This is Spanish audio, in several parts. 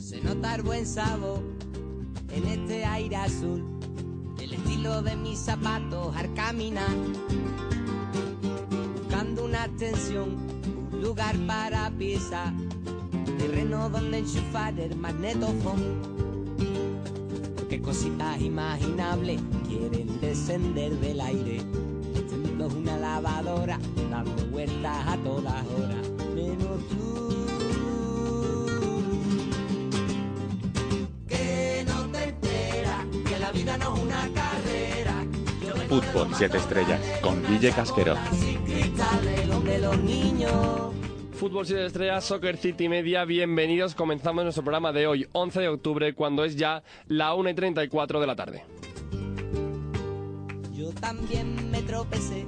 Se nota el buen sabor en este aire azul, el estilo de mis zapatos al caminar, buscando una extensión, un lugar para pisar, terreno donde enchufar el magnetofón. Porque cositas imaginables quieren descender del aire. Mundo es una lavadora dando vueltas a todas horas, menos tú. que no te enteras que la vida no es una carrera. Fútbol 7 estrellas con Guille Casquero. Fútbol 7 Estrellas, Soccer City Media, bienvenidos. Comenzamos nuestro programa de hoy, 11 de octubre, cuando es ya la 1 y 34 de la tarde. También me tropecé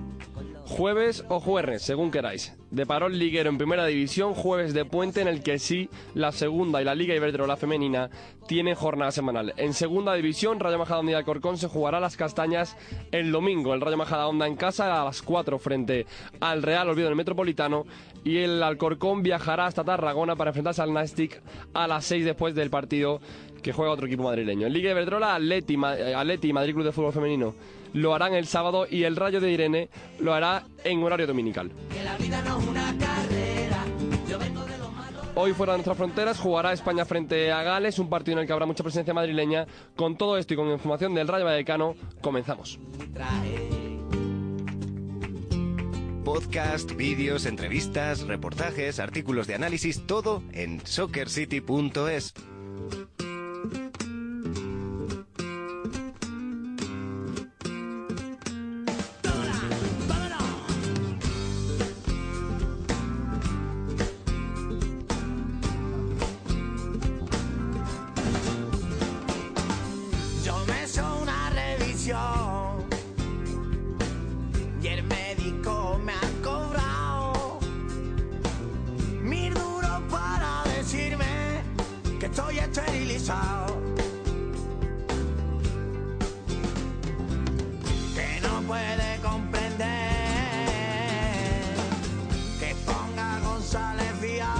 Jueves o jueves, según queráis. De parón liguero en primera división, jueves de puente en el que sí la segunda y la Liga Iberdrola femenina tienen jornada semanal. En segunda división, Rayo Majadahonda y Alcorcón se jugará las castañas el domingo. El Rayo Majadahonda en casa a las 4 frente al Real Olvido del Metropolitano y el Alcorcón viajará hasta Tarragona para enfrentarse al Nastic a las 6 después del partido que juega otro equipo madrileño. En Liga Iberdrola, Atleti, eh, Atleti Madrid Club de Fútbol Femenino lo harán el sábado y el Rayo de Irene lo hará en horario dominical. Hoy fuera de nuestras fronteras jugará España frente a Gales, un partido en el que habrá mucha presencia madrileña. Con todo esto y con información del Rayo Vallecano, comenzamos. Podcast, vídeos, entrevistas, reportajes, artículos de análisis, todo en soccercity.es. esterilizado. Que no puede comprender que ponga González Vía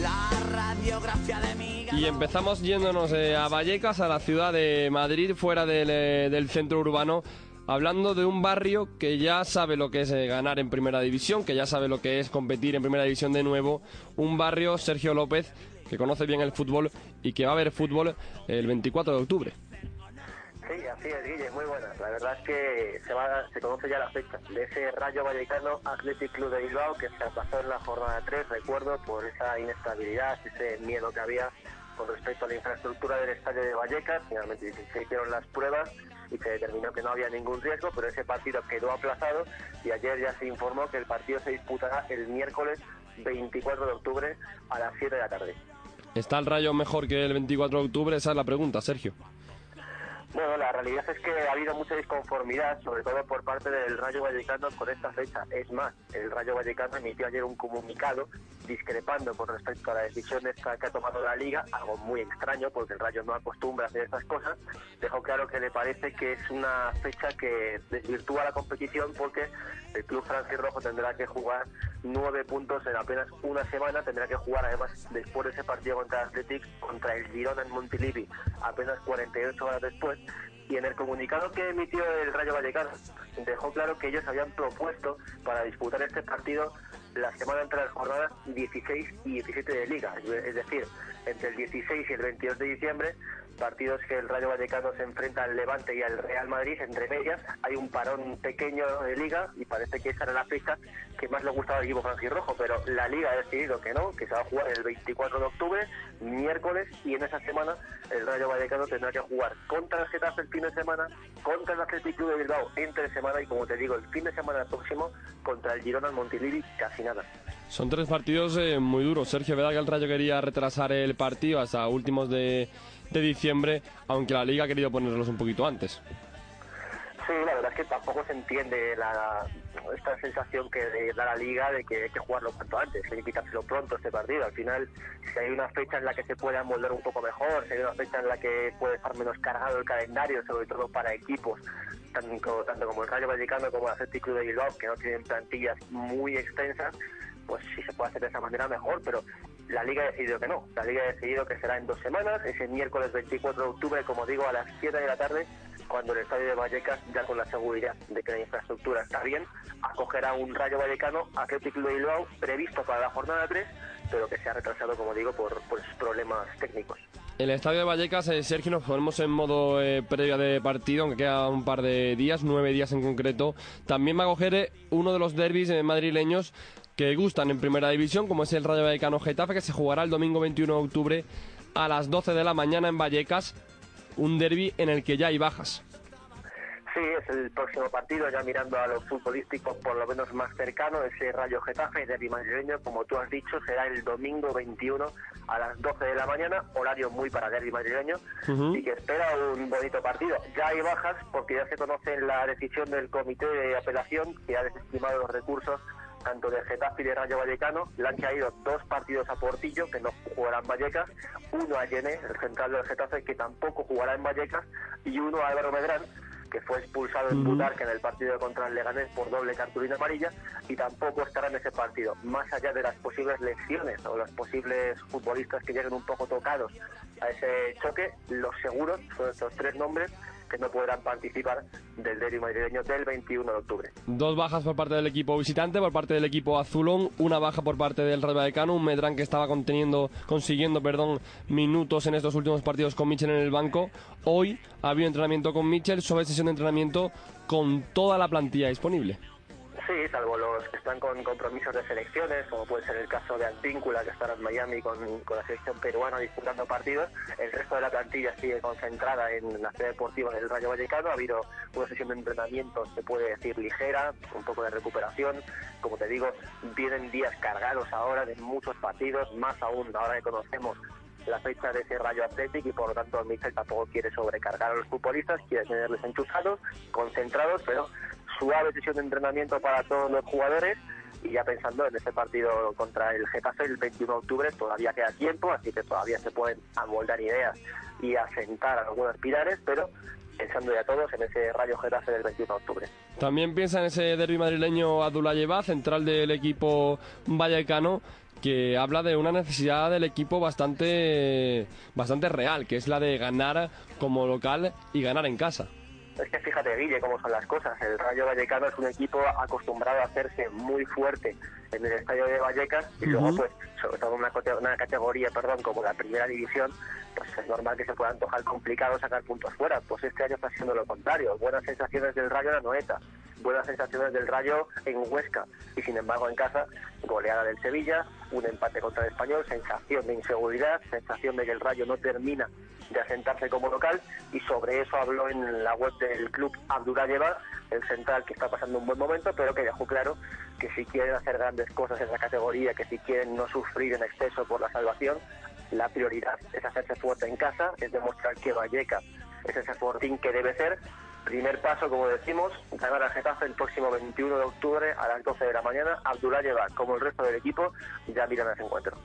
la radiografía de mi Y empezamos yéndonos eh, a Vallecas, a la ciudad de Madrid, fuera del, eh, del centro urbano, hablando de un barrio que ya sabe lo que es eh, ganar en primera división, que ya sabe lo que es competir en primera división de nuevo. Un barrio, Sergio López, que conoce bien el fútbol y que va a ver fútbol el 24 de octubre. Sí, así es, Guille, muy buena. La verdad es que se, va, se conoce ya la fecha de ese Rayo Vallecano Athletic Club de Bilbao que se pasó en la jornada 3, recuerdo, por esa inestabilidad, ese miedo que había con respecto a la infraestructura del estadio de Vallecas. Finalmente se hicieron las pruebas y se determinó que no había ningún riesgo, pero ese partido quedó aplazado y ayer ya se informó que el partido se disputará el miércoles 24 de octubre a las 7 de la tarde. ¿Está el Rayo mejor que el 24 de octubre? Esa es la pregunta, Sergio. Bueno, la realidad es que ha habido mucha disconformidad, sobre todo por parte del Rayo Vallecano con esta fecha. Es más, el Rayo Vallecano emitió ayer un comunicado discrepando con respecto a la decisión esta que ha tomado la Liga, algo muy extraño porque el Rayo no acostumbra a hacer estas cosas. Dejó claro que le parece que es una fecha que desvirtúa la competición porque el club Rojo tendrá que jugar nueve puntos en apenas una semana, tendrá que jugar además después de ese partido contra el Athletic, contra el Girona en Montilivi, apenas 48 horas después. Y en el comunicado que emitió el Rayo Vallecano dejó claro que ellos habían propuesto para disputar este partido la semana entre las jornadas 16 y 17 de Liga, es decir, entre el 16 y el 22 de diciembre partidos que el Rayo Vallecano se enfrenta al Levante y al Real Madrid, entre medias hay un parón pequeño de liga y parece que esa era la fecha que más le gustaba al equipo franjirrojo, pero la liga ha decidido que no, que se va a jugar el 24 de octubre, miércoles, y en esa semana el Rayo Vallecano tendrá que jugar contra el Getafe el fin de semana, contra el Athletic Club de Bilbao entre semana y como te digo, el fin de semana próximo contra el Girona en Montilivi, casi nada. Son tres partidos eh, muy duros. Sergio, ¿verdad que el Rayo quería retrasar el partido hasta últimos de, de diciembre, aunque la Liga ha querido ponerlos un poquito antes? Sí, la verdad es que tampoco se entiende la, esta sensación que da la liga de que hay que jugarlo cuanto antes, hay que quitárselo pronto este partido. Al final, si hay una fecha en la que se puede amoldar un poco mejor, si hay una fecha en la que puede estar menos cargado el calendario, sobre todo para equipos tanto, tanto como el Rayo Vallecano como el Athletic Club de Bilbao, que no tienen plantillas muy extensas, pues si se puede hacer de esa manera mejor, pero la Liga ha decidido que no. La Liga ha decidido que será en dos semanas, ese miércoles 24 de octubre, como digo, a las 7 de la tarde, cuando el estadio de Vallecas, ya con la seguridad de que la infraestructura está bien, acogerá un Rayo Vallecano Atlético de Bilbao previsto para la jornada 3, pero que se ha retrasado, como digo, por, por problemas técnicos. El estadio de Vallecas, eh, Sergio, nos ponemos en modo eh, previa de partido, aunque queda un par de días, nueve días en concreto. También va a coger eh, uno de los derbis eh, madrileños que gustan en primera división, como es el Rayo Vallecano Getafe, que se jugará el domingo 21 de octubre a las 12 de la mañana en Vallecas. Un derby en el que ya hay bajas. Sí, es el próximo partido, ya mirando a lo futbolístico por lo menos más cercano, ese Rayo Getafe, derby madrileño, como tú has dicho, será el domingo 21 a las 12 de la mañana, horario muy para derby madrileño, y que espera un bonito partido. Ya hay bajas porque ya se conoce la decisión del comité de apelación que ha desestimado los recursos tanto de Getafe y de Rayo Vallecano, le han caído dos partidos a Portillo, que no jugará en Vallecas, uno a Llené, el central del Getafe, que tampoco jugará en Vallecas, y uno a Álvaro Medrán, que fue expulsado en Butarque en el partido contra el Leganés por doble cartulina amarilla y tampoco estará en ese partido. Más allá de las posibles lesiones o los posibles futbolistas que lleguen un poco tocados a ese choque, los seguros son estos tres nombres que no podrán participar del derby madrileño del 21 de octubre. Dos bajas por parte del equipo visitante, por parte del equipo azulón, una baja por parte del Rayo Vallecano, un Medrán que estaba conteniendo, consiguiendo perdón, minutos en estos últimos partidos con Michel en el banco. Hoy ha habido entrenamiento con Michel, sobre sesión de entrenamiento con toda la plantilla disponible. Sí, salvo los que están con compromisos de selecciones, como puede ser el caso de Antíncula, que estará en Miami con, con, la selección peruana disputando partidos. El resto de la plantilla sigue concentrada en la sede deportiva del Rayo Vallecano. Ha habido una sesión de entrenamiento, se puede decir, ligera, un poco de recuperación. Como te digo, vienen días cargados ahora de muchos partidos, más aún ahora que conocemos la fecha de ese Rayo Athletic y por lo tanto Michel tampoco quiere sobrecargar a los futbolistas, quiere tenerles enchufados, concentrados, pero suave sesión de entrenamiento para todos los jugadores y ya pensando en ese partido contra el Getafe el 21 de octubre todavía queda tiempo, así que todavía se pueden amoldar ideas y asentar algunos pilares, pero pensando ya todos en ese Rayo Getafe del 21 de octubre. También piensa en ese derbi madrileño Abdullah central del equipo vallecano, que habla de una necesidad del equipo bastante, bastante real, que es la de ganar como local y ganar en casa. Es que fíjate, Guille, cómo son las cosas. El Rayo Vallecano es un equipo acostumbrado a hacerse muy fuerte en el estadio de Vallecas y luego, pues, sobre todo en una, una, categoría, perdón, como la primera división, pues es normal que se pueda antojar complicado sacar puntos fuera. Pues este año está siendo lo contrario. Buenas sensaciones del Rayo en la Noeta, buenas sensaciones del Rayo en Huesca y, sin embargo, en casa, goleada del Sevilla, un empate contra el Español, sensación de inseguridad, sensación de que el Rayo no termina de asentarse como local y sobre eso habló en la web del club Abdullah el central que está pasando un buen momento, pero que dejó claro que si quieren hacer grandes cosas en la categoría, que si quieren no sufrir en exceso por la salvación, la prioridad es hacerse fuerte en casa, es demostrar que Valleca es ese fortín que debe ser. Primer paso, como decimos, ganar a Getafe el próximo 21 de octubre a las 12 de la mañana. Abdullah como el resto del equipo, ya miran ese encuentro.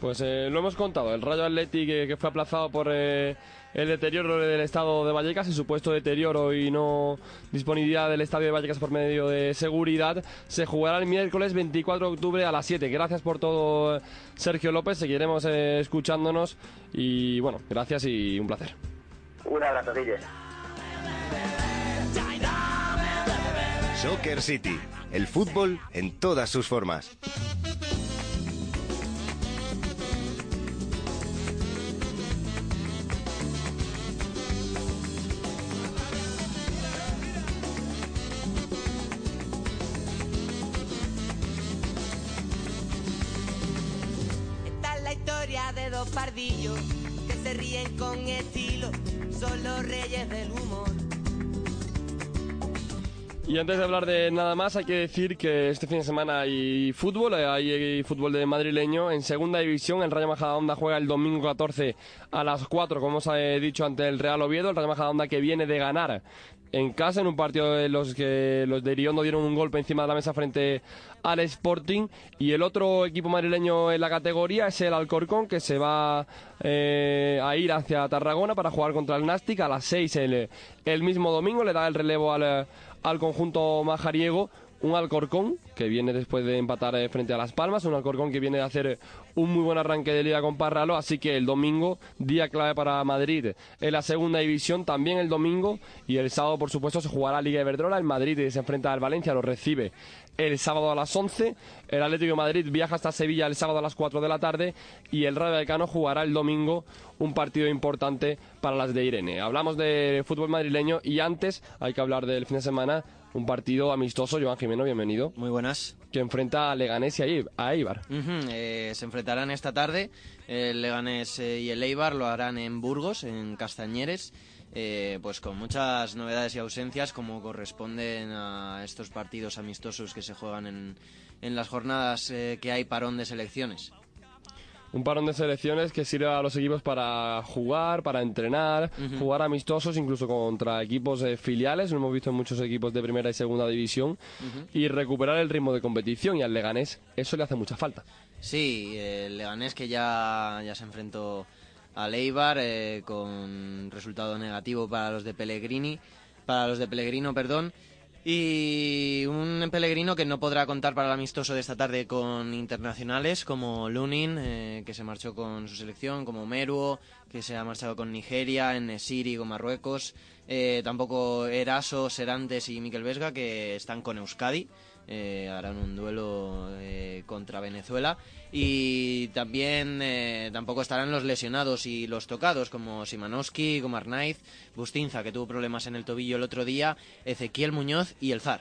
Pues eh, lo hemos contado, el Rayo Athletic que, que fue aplazado por eh, el deterioro del estado de Vallecas, el supuesto deterioro y no disponibilidad del estadio de Vallecas por medio de seguridad, se jugará el miércoles 24 de octubre a las 7. Gracias por todo, Sergio López, seguiremos eh, escuchándonos y bueno, gracias y un placer. Un abrazo, Guille. Soccer City, el fútbol en todas sus formas. Esta es la historia de dos pardillos que se ríen con estilo, son los reyes del humor y antes de hablar de nada más, hay que decir que este fin de semana hay fútbol, hay fútbol de madrileño. En segunda división, el Rayo Majadahonda juega el domingo 14 a las 4, como os he dicho, ante el Real Oviedo. El Rayo Majadahonda que viene de ganar en casa en un partido de los que los de Iriondo dieron un golpe encima de la mesa frente al Sporting y el otro equipo madrileño en la categoría es el Alcorcón que se va eh, a ir hacia Tarragona para jugar contra el Nastic a las 6 el, el mismo domingo le da el relevo al, al conjunto majariego un Alcorcón que viene después de empatar eh, frente a Las Palmas, un Alcorcón que viene de hacer eh, un muy buen arranque de liga con Parralo, así que el domingo, día clave para Madrid en la segunda división, también el domingo y el sábado, por supuesto, se jugará Liga Iberdrola, el Madrid se enfrenta al Valencia, lo recibe el sábado a las 11, el Atlético Madrid viaja hasta Sevilla el sábado a las 4 de la tarde y el Rayo Vallecano jugará el domingo un partido importante para las de Irene. Hablamos de fútbol madrileño y antes hay que hablar del fin de semana un partido amistoso. Joan Jimeno, bienvenido. Muy buenas. Que enfrenta a Leganés y a Eibar. Eh, se enfrentarán esta tarde. El Leganés eh, y el Eibar lo harán en Burgos, en Castañeres. Eh, pues con muchas novedades y ausencias como corresponden a estos partidos amistosos que se juegan en, en las jornadas que hay parón de selecciones un parón de selecciones que sirve a los equipos para jugar, para entrenar, jugar amistosos, incluso contra equipos eh, filiales, lo hemos visto en muchos equipos de primera y segunda división, y recuperar el ritmo de competición. Y al Leganés eso le hace mucha falta. Sí, el Leganés que ya, ya se enfrentó al Eibar eh, con resultado negativo para los de Pellegrini, para los de Pellegrino, perdón. Y un Pellegrino que no podrá contar para el amistoso de esta tarde con internacionales como Lunin, eh, que se marchó con su selección, como Meruo, que se ha marchado con Nigeria, en Nesiri con Marruecos, eh, tampoco Eraso, Serantes y Miquel Vesga, que están con Euskadi. Eh, harán un duelo eh, contra Venezuela y también eh, tampoco estarán los lesionados y los tocados como Simanowski, como Arnaiz, Bustinza que tuvo problemas en el tobillo el otro día, Ezequiel Muñoz y el Zar.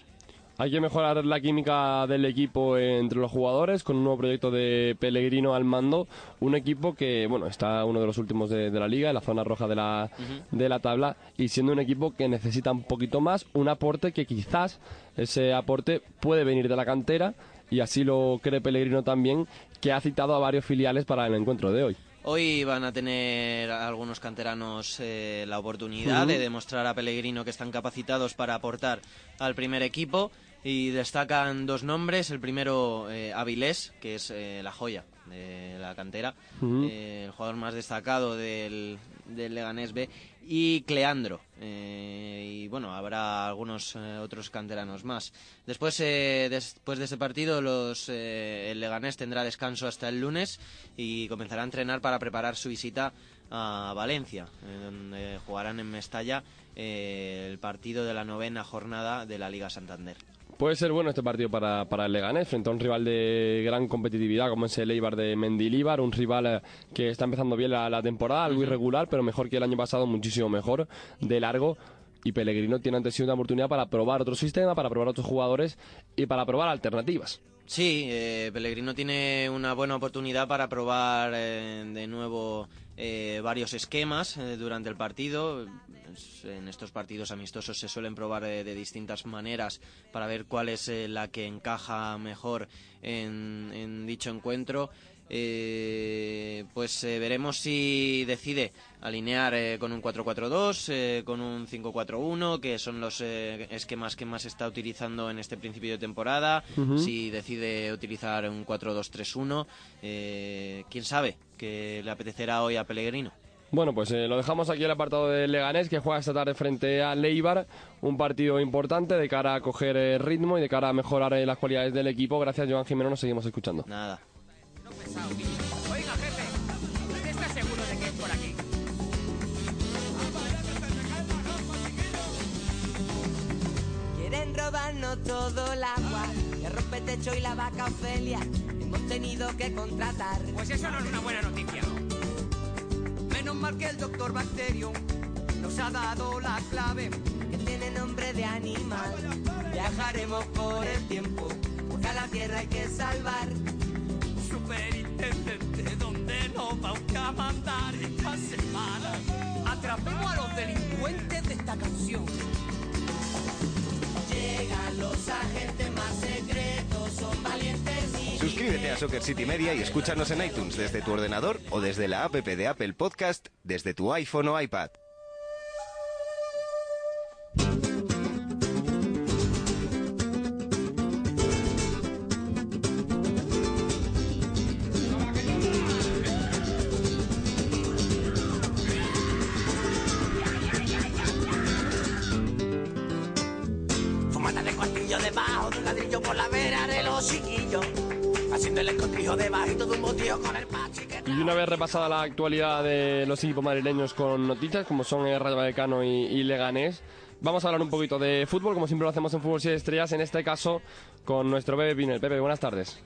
Hay que mejorar la química del equipo entre los jugadores con un nuevo proyecto de Pellegrino al mando. Un equipo que, bueno, está uno de los últimos de, la liga, en la zona roja de la, de la tabla, y siendo un equipo que necesita un poquito más, un aporte que quizás ese aporte puede venir de la cantera, y así lo cree Pellegrino también, que ha citado a varios filiales para el encuentro de hoy. Hoy van a tener algunos canteranos eh, la oportunidad de demostrar a Pellegrino que están capacitados para aportar al primer equipo y destacan dos nombres. El primero, eh, Avilés, que es eh, la joya de la cantera, eh, el jugador más destacado del, del Leganés B, y Cleandro. y bueno, habrá algunos otros canteranos más. Después, después de ese partido, los, el Leganés tendrá descanso hasta el lunes y comenzará a entrenar para preparar su visita a Valencia, donde jugarán en Mestalla el partido de la novena jornada de la Liga Santander. Puede ser bueno este partido para, para el Leganés frente a un rival de gran competitividad como es el Eibar de Mendilíbar, un rival eh, que está empezando bien la, temporada, algo irregular, pero mejor que el año pasado, muchísimo mejor, de largo. Y Pellegrino tiene ante sí una oportunidad para probar otro sistema, para probar otros jugadores y para probar alternativas. Sí, eh, Pellegrino tiene una buena oportunidad para probar eh, de nuevo eh, varios esquemas eh, durante el partido. En estos partidos amistosos se suelen probar de, distintas maneras para ver cuál es eh, la que encaja mejor en dicho encuentro. Eh, pues eh, veremos si decide alinear eh, con un 4-4-2, con un 5-4-1, que son los esquemas que más está utilizando en este principio de temporada, si decide utilizar un 4-2-3-1, quién sabe que le apetecerá hoy a Pellegrino. Bueno, pues lo dejamos aquí el apartado de Leganés que juega esta tarde frente a Leibar, un partido importante de cara a coger ritmo y de cara a mejorar las cualidades del equipo. Gracias, Joan Jiménez, nos seguimos escuchando. Nada. Oiga, jefe, ¿usted está seguro de que es por aquí? Quieren robarnos todo el agua, que rompe techo y la vaca Ofelia. Hemos tenido que contratar. Pues eso no es una buena noticia. Menos mal que el doctor Bacterio nos ha dado la clave, que tiene nombre de animal. Viajaremos por el tiempo, porque a la tierra hay que salvar superintendente, ¿dónde nos va a buscar? a mandar esta semana. Atrapemos a los delincuentes de esta canción. Llegan los agentes más secretos, son valientes y Suscríbete a Soccer City Media y escúchanos en iTunes desde tu ordenador o desde la app de Apple Podcast desde tu iPhone o iPad. Fumata de cuartillo debajo de un ladrillo por la vera de los chiquillos. Haciendo el escondrijo debajito de un botillo con el pachi que Y una vez repasada la actualidad de los equipos madrileños con noticias, como son el Rayo Vallecano y, y Leganés, vamos a hablar un poquito de fútbol, como siempre lo hacemos en Fútbol 7 Estrellas, en este caso con nuestro Pepe Pinel. Pepe, buenas tardes.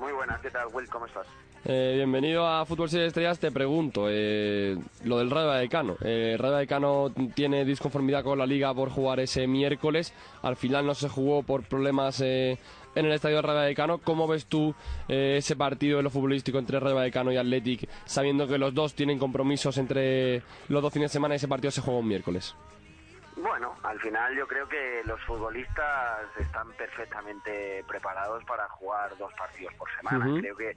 Muy buenas, ¿qué tal, Will? ¿Cómo estás? Eh, bienvenido a Fútbol 7 Estrellas. Te pregunto, eh, lo del Rayo Vallecano. Eh, Rayo Vallecano tiene disconformidad con la liga por jugar ese miércoles. Al final no se jugó por problemas eh, en el estadio Rayo Vallecano. ¿Cómo ves tú eh, ese partido en lo futbolístico entre Rayo Vallecano y Athletic, sabiendo que los dos tienen compromisos entre los dos fines de semana y ese partido se juega un miércoles? Bueno, al final yo creo que los futbolistas están perfectamente preparados para jugar dos partidos por semana. Creo que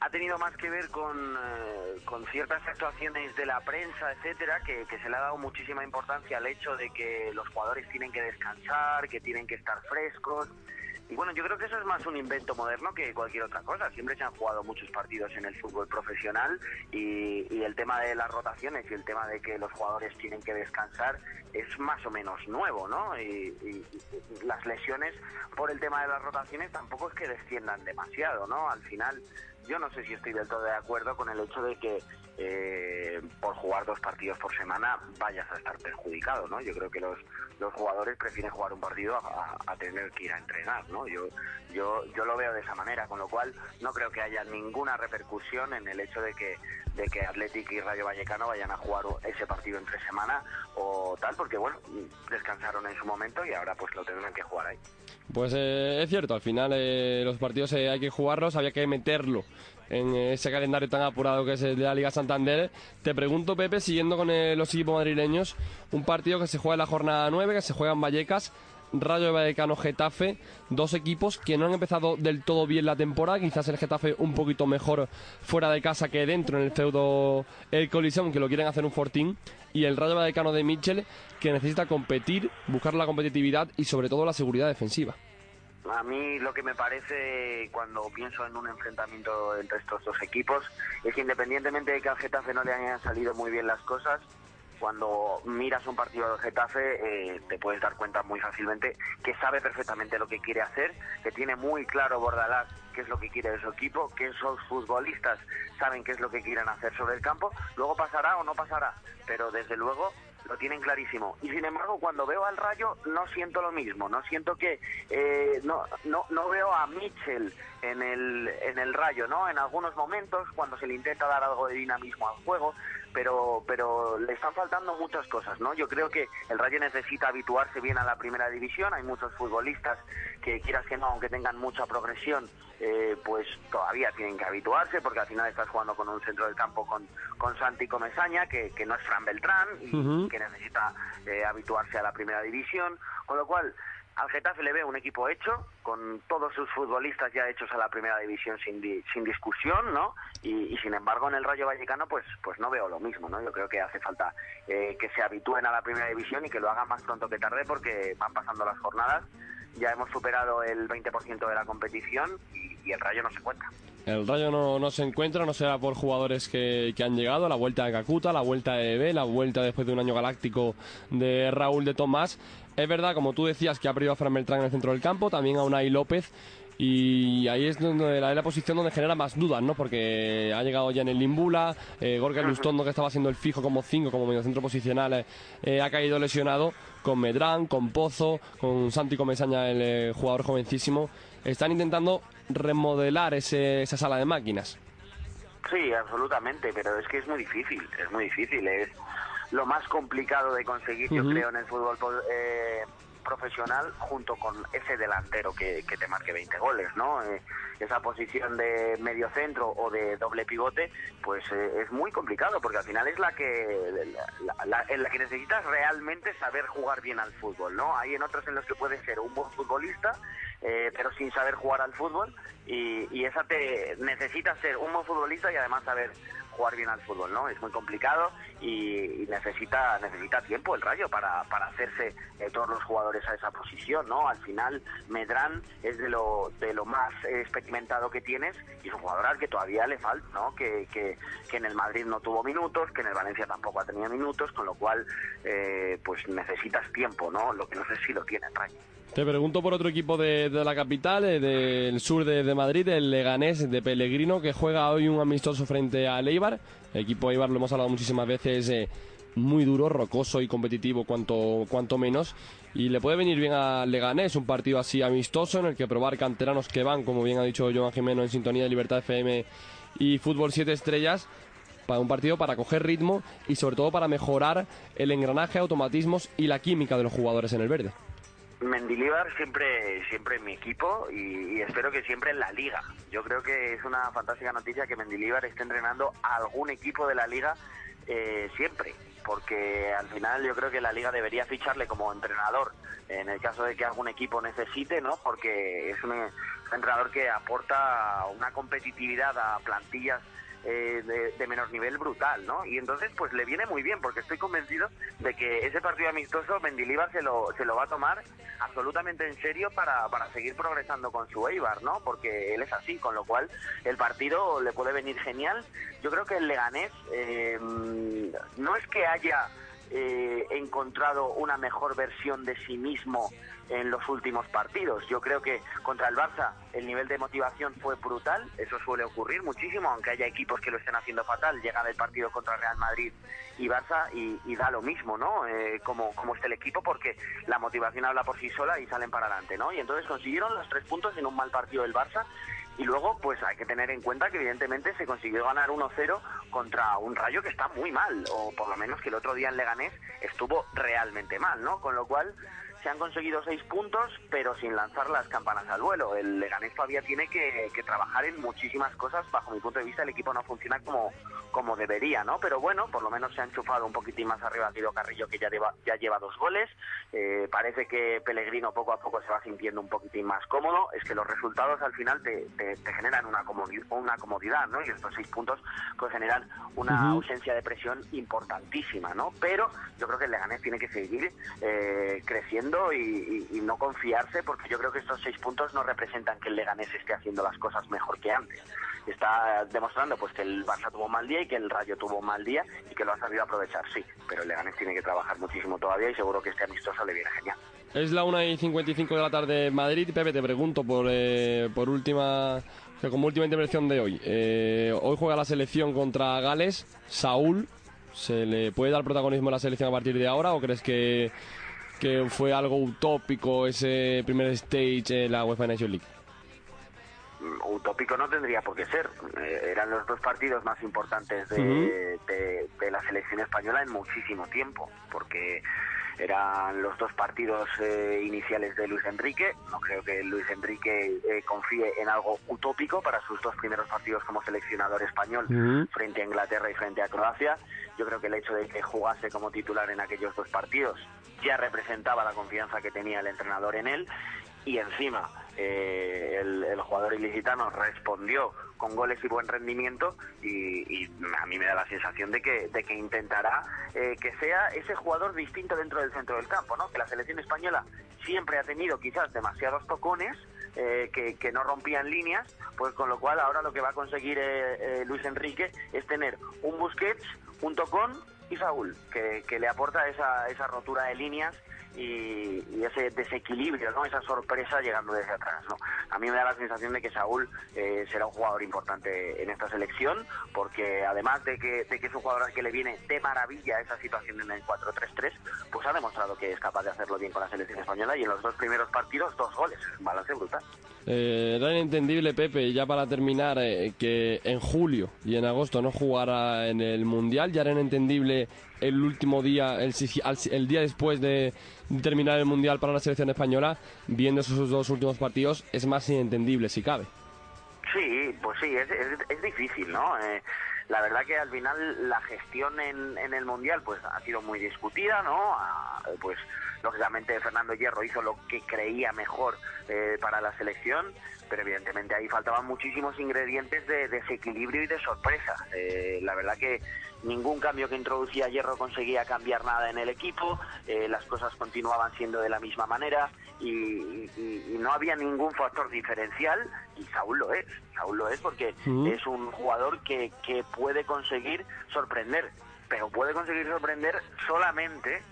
ha tenido más que ver con, eh, con ciertas actuaciones de la prensa, etcétera, que, que se le ha dado muchísima importancia al hecho de que los jugadores tienen que descansar, que tienen que estar frescos. Y bueno, yo creo que eso es más un invento moderno que cualquier otra cosa. Siempre se han jugado muchos partidos en el fútbol profesional y, y el tema de las rotaciones y el tema de que los jugadores tienen que descansar es más o menos nuevo, ¿no? Y, y- y las lesiones por el tema de las rotaciones tampoco es que desciendan demasiado, ¿no? Al final, yo no sé si estoy del todo de acuerdo con el hecho de que eh, por jugar dos partidos por semana vayas a estar perjudicado, ¿no? Yo creo que los, los jugadores prefieren jugar un partido a, tener que ir a entrenar, ¿no? Yo, yo, yo lo veo de esa manera, con lo cual no creo que haya ninguna repercusión en el hecho de que, de que Athletic y Rayo Vallecano vayan a jugar ese partido entre semana o tal, porque bueno, descansaron en su momento y ahora pues lo tendrán que jugar ahí. Pues eh, es cierto, al final eh, los partidos eh, hay que jugarlos, había que meterlo en ese calendario tan apurado que es el de la Liga Santander. Te pregunto, Pepe, siguiendo con los equipos madrileños, un partido que se juega en la jornada 9, que se juega en Vallecas, Rayo de Vallecano Getafe, dos equipos que no han empezado del todo bien la temporada, quizás el Getafe un poquito mejor fuera de casa que dentro en el feudo el Coliseum, que lo quieren hacer un fortín, y el Rayo Vallecano de Mitchell, que necesita competir, buscar la competitividad y sobre todo la seguridad defensiva. A mí lo que me parece cuando pienso en un enfrentamiento entre estos dos equipos es que independientemente de que al Getafe no le hayan salido muy bien las cosas, cuando miras un partido del Getafe eh, te puedes dar cuenta muy fácilmente que sabe perfectamente lo que quiere hacer, que tiene muy claro Bordalás qué es lo que quiere de su equipo, que esos futbolistas saben qué es lo que quieren hacer sobre el campo, luego pasará o no pasará, pero desde luego lo tienen clarísimo. Y sin embargo, cuando veo al Rayo, no siento lo mismo. No siento que. eh, no, no, no veo a Mitchell en el, en el Rayo, ¿no? En algunos momentos, cuando se le intenta dar algo de dinamismo al juego, pero, pero le están faltando muchas cosas, ¿no? Yo creo que el Rayo necesita habituarse bien a la primera división. Hay muchos futbolistas que, quieras que no, aunque tengan mucha progresión, eh, pues todavía tienen que habituarse, porque al final estás jugando con un centro del campo con, con Santi Comesaña, que, que no es Fran Beltrán, y que necesita eh, habituarse a la primera división, con lo cual al Getafe le veo un equipo hecho, con todos sus futbolistas ya hechos a la primera división sin, di- sin discusión, ¿no? Y, sin embargo en el Rayo Vallecano pues pues no veo lo mismo, ¿no? Yo creo que hace falta eh, que se habitúen a la primera división y que lo hagan más pronto que tarde porque van pasando las jornadas, ya hemos superado el 20% de la competición y, el Rayo no se cuenta. El Rayo no, no se encuentra, no será por jugadores que, que han llegado, la vuelta de Cacuta, la vuelta de Bebé, la vuelta después de un año galáctico de Raúl de Tomás. Es verdad, como tú decías, que ha perdido a Fran Beltrán en el centro del campo, también a Unai López, y ahí es donde la, la posición donde genera más dudas, ¿no? Porque ha llegado ya en el Limbula, eh, Gorka Lustondo, que estaba siendo el fijo como 5, como mediocentro posicional, eh, eh, ha caído lesionado, con Medrán, con Pozo, con Santi Comesaña, el eh, jugador jovencísimo. Están intentando remodelar ese, esa sala de máquinas. Sí, absolutamente, pero es que es muy difícil, es muy difícil, es lo más complicado de conseguir, yo creo, en el fútbol po- eh, profesional junto con ese delantero que, que te marque 20 goles, ¿no? Eh, esa posición de medio centro o de doble pivote, pues eh, es muy complicado porque al final es la que la, la- en la que necesitas realmente saber jugar bien al fútbol, ¿no? Hay en otros en los que puedes ser un buen futbolista, eh, pero sin saber jugar al fútbol y, y esa te necesitas ser un buen futbolista y además saber jugar bien al fútbol, ¿no? Es muy complicado y, y necesita necesita tiempo el Rayo para, para hacerse eh, todos los jugadores a esa posición, ¿no? Al final Medrán es de lo de lo más experimentado que tienes y es un jugador al que todavía le falta, ¿no? Que, que, que en el Madrid no tuvo minutos, que en el Valencia tampoco ha tenido minutos, con lo cual eh, pues necesitas tiempo, ¿no? Lo que no sé si lo tiene el Rayo. Te pregunto por otro equipo de, la capital, eh, del sur de, Madrid, el Leganés de Pellegrino, que juega hoy un amistoso frente al Eibar. El equipo Eibar, lo hemos hablado muchísimas veces, eh, muy duro, rocoso y competitivo, cuanto, cuanto menos. Y le puede venir bien al Leganés un partido así amistoso en el que probar canteranos que van, como bien ha dicho Joan Jimeno en sintonía de Libertad FM y Fútbol 7 Estrellas, para un partido para coger ritmo y sobre todo para mejorar el engranaje, automatismos y la química de los jugadores en el verde. Mendilíbar siempre siempre en mi equipo y, espero que siempre en la liga. Yo creo que es una fantástica noticia que Mendilíbar esté entrenando a algún equipo de la liga eh, siempre, porque al final yo creo que la liga debería ficharle como entrenador en el caso de que algún equipo necesite, ¿no? Porque es un entrenador que aporta una competitividad a plantillas eh, de, de menor nivel brutal, ¿no? Y entonces, pues le viene muy bien, porque estoy convencido de que ese partido amistoso Mendilibar se lo, se lo va a tomar absolutamente en serio para, para seguir progresando con su Eibar, ¿no? Porque él es así, con lo cual el partido le puede venir genial. Yo creo que el Leganés eh, no es que haya eh, encontrado una mejor versión de sí mismo en los últimos partidos. Yo creo que contra el Barça el nivel de motivación fue brutal, eso suele ocurrir muchísimo, aunque haya equipos que lo estén haciendo fatal, llega del partido contra Real Madrid y Barça y, y da lo mismo, ¿no? Eh, como, como está el equipo, porque la motivación habla por sí sola y salen para adelante, ¿no? Y entonces consiguieron los tres puntos en un mal partido del Barça y luego, pues hay que tener en cuenta que evidentemente se consiguió ganar 1-0 contra un Rayo que está muy mal, o por lo menos que el otro día en Leganés estuvo realmente mal, ¿no? Con lo cual se han conseguido seis puntos, pero sin lanzar las campanas al vuelo. El Leganés todavía tiene que, que trabajar en muchísimas cosas. Bajo mi punto de vista, el equipo no funciona como, como debería, ¿no? Pero bueno, por lo menos se ha enchufado un poquitín más arriba Guido Carrillo, que ya lleva, ya lleva dos goles. Eh, parece que Pellegrino poco a poco se va sintiendo un poquitín más cómodo. Es que los resultados al final te, te, te generan una comodidad, una comodidad, ¿no? Y estos seis puntos pues generan una ausencia de presión importantísima, ¿no? Pero yo creo que el Leganés tiene que seguir eh, creciendo y, y- y no confiarse, porque yo creo que estos seis puntos no representan que el Leganés esté haciendo las cosas mejor que antes. Está demostrando pues que el Barça tuvo un mal día y que el Rayo tuvo un mal día y que lo ha sabido aprovechar, sí. Pero el Leganés tiene que trabajar muchísimo todavía y seguro que este amistoso le viene genial. Es la 1 y 55 de la tarde en Madrid. Pepe, te pregunto por, eh, por última, como última intervención de hoy. Eh, hoy juega la selección contra Gales. Saúl, ¿se le puede dar protagonismo a la selección a partir de ahora o crees que, que fue algo utópico ese primer stage en la UEFA Nation League? Utópico no tendría por qué ser. Eh, eran los dos partidos más importantes de- de la selección española en muchísimo tiempo, porque eran los dos partidos eh, iniciales de Luis Enrique. No creo que Luis Enrique eh, confíe en algo utópico para sus dos primeros partidos como seleccionador español frente a Inglaterra y frente a Croacia. Yo creo que el hecho de que jugase como titular en aquellos dos partidos ya representaba la confianza que tenía el entrenador en él y encima eh, el, jugador ilicitano respondió con goles y buen rendimiento y, y a mí me da la sensación de que, de que intentará eh, que sea ese jugador distinto dentro del centro del campo, ¿no? Que la selección española siempre ha tenido quizás demasiados tocones eh, que, que no rompían líneas, pues con lo cual ahora lo que va a conseguir eh, eh, Luis Enrique es tener un Busquets, un tocón y Saúl, que, que le aporta esa, esa rotura de líneas y, y ese desequilibrio, ¿no? esa sorpresa llegando desde atrás. ¿no? A mí me da la sensación de que Saúl eh, será un jugador importante en esta selección, porque además de que, de que es un jugador al que le viene de maravilla esa situación en el 4-3-3, pues ha demostrado que es capaz de hacerlo bien con la selección española y en los dos primeros partidos dos goles, balance brutal. Eh, era inentendible, Pepe, ya para terminar, eh, que en julio y en agosto no jugara en el Mundial. Ya era inentendible el último día, el, el día después de terminar el Mundial para la selección española, viendo esos dos últimos partidos, es más inentendible, si cabe. Sí, pues sí, es, es, es difícil, ¿no? Eh, la verdad que al final la gestión en, en el Mundial pues ha sido muy discutida, ¿no? Ah, pues lógicamente Fernando Hierro hizo lo que creía mejor eh, para la selección, pero evidentemente ahí faltaban muchísimos ingredientes de desequilibrio y de sorpresa. Eh, la verdad que ningún cambio que introducía Hierro conseguía cambiar nada en el equipo, eh, las cosas continuaban siendo de la misma manera y, y- y no había ningún factor diferencial y Saúl lo es, Saúl lo es porque Mm. es un jugador que, que puede conseguir sorprender, pero puede conseguir sorprender solamente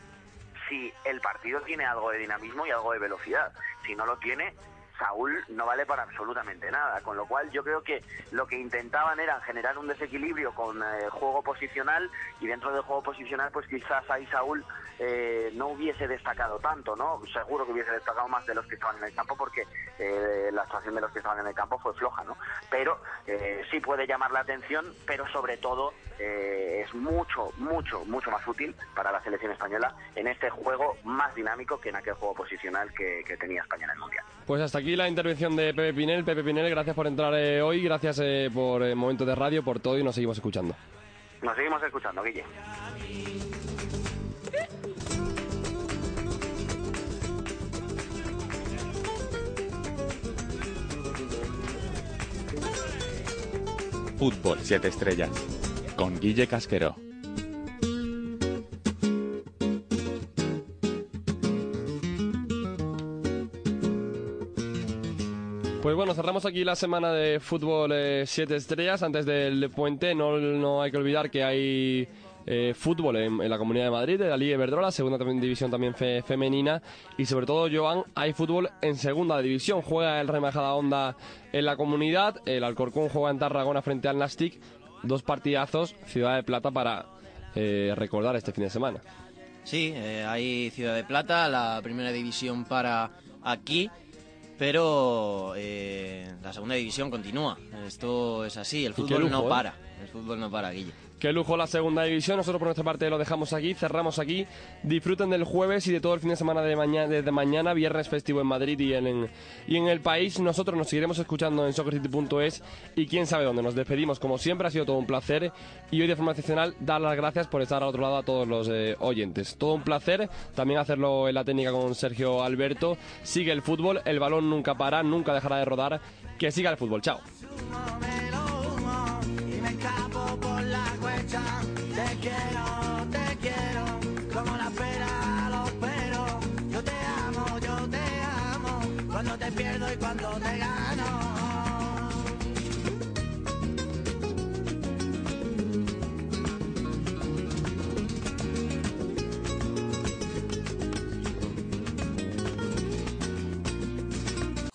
si el partido tiene algo de dinamismo y algo de velocidad. Si no lo tiene, Saúl no vale para absolutamente nada. Con lo cual yo creo que lo que intentaban era generar un desequilibrio con eh, juego posicional y dentro del juego posicional pues quizás ahí Saúl eh, no hubiese destacado tanto, ¿no? Seguro que hubiese destacado más de los que estaban en el campo porque eh, la actuación de los que estaban en el campo fue floja, ¿no? Pero eh, sí puede llamar la atención, pero sobre todo eh, es mucho, mucho, mucho más útil para la selección española en este juego más dinámico que en aquel juego posicional que, que tenía España en el Mundial. Pues hasta aquí la intervención de Pepe Pinel. Pepe Pinel, gracias por entrar eh, hoy, gracias eh, por el momento de radio, por todo y nos seguimos escuchando. Nos seguimos escuchando, Guille. Fútbol 7 estrellas. Con Guille Casquero. Pues bueno, cerramos aquí la semana de fútbol 7 estrellas. Antes del puente, no, no hay que olvidar que hay eh, fútbol en, la Comunidad de Madrid, de la Liga Iberdrola, segunda división también fe- femenina. Y sobre todo, Joan, hay fútbol en segunda división. Juega el Real Onda en la comunidad, el Alcorcón juega en Tarragona frente al Nastic. Dos partidazos, Ciudad de Plata para eh, recordar este fin de semana. Sí, eh, hay Ciudad de Plata, la primera división para aquí, pero eh, la segunda división continúa. Esto es así, el fútbol no ¿eh? para. El fútbol no para, Guille. Qué lujo la segunda división. Nosotros por nuestra parte lo dejamos aquí, cerramos aquí. Disfruten del jueves y de todo el fin de semana de mañana, desde mañana, viernes festivo en Madrid y en, y en el país. Nosotros nos seguiremos escuchando en soccercity.es y quién sabe dónde. Nos despedimos como siempre, ha sido todo un placer. Y hoy de forma excepcional, dar las gracias por estar al otro lado a todos los eh, oyentes. Todo un placer. También hacerlo en la técnica con Sergio Alberto. Sigue el fútbol, el balón nunca para, nunca dejará de rodar. Que siga el fútbol. Chao. Te quiero, te quiero, como la pera los peros. Yo te amo, yo te amo, cuando te pierdo y cuando te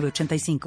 906985.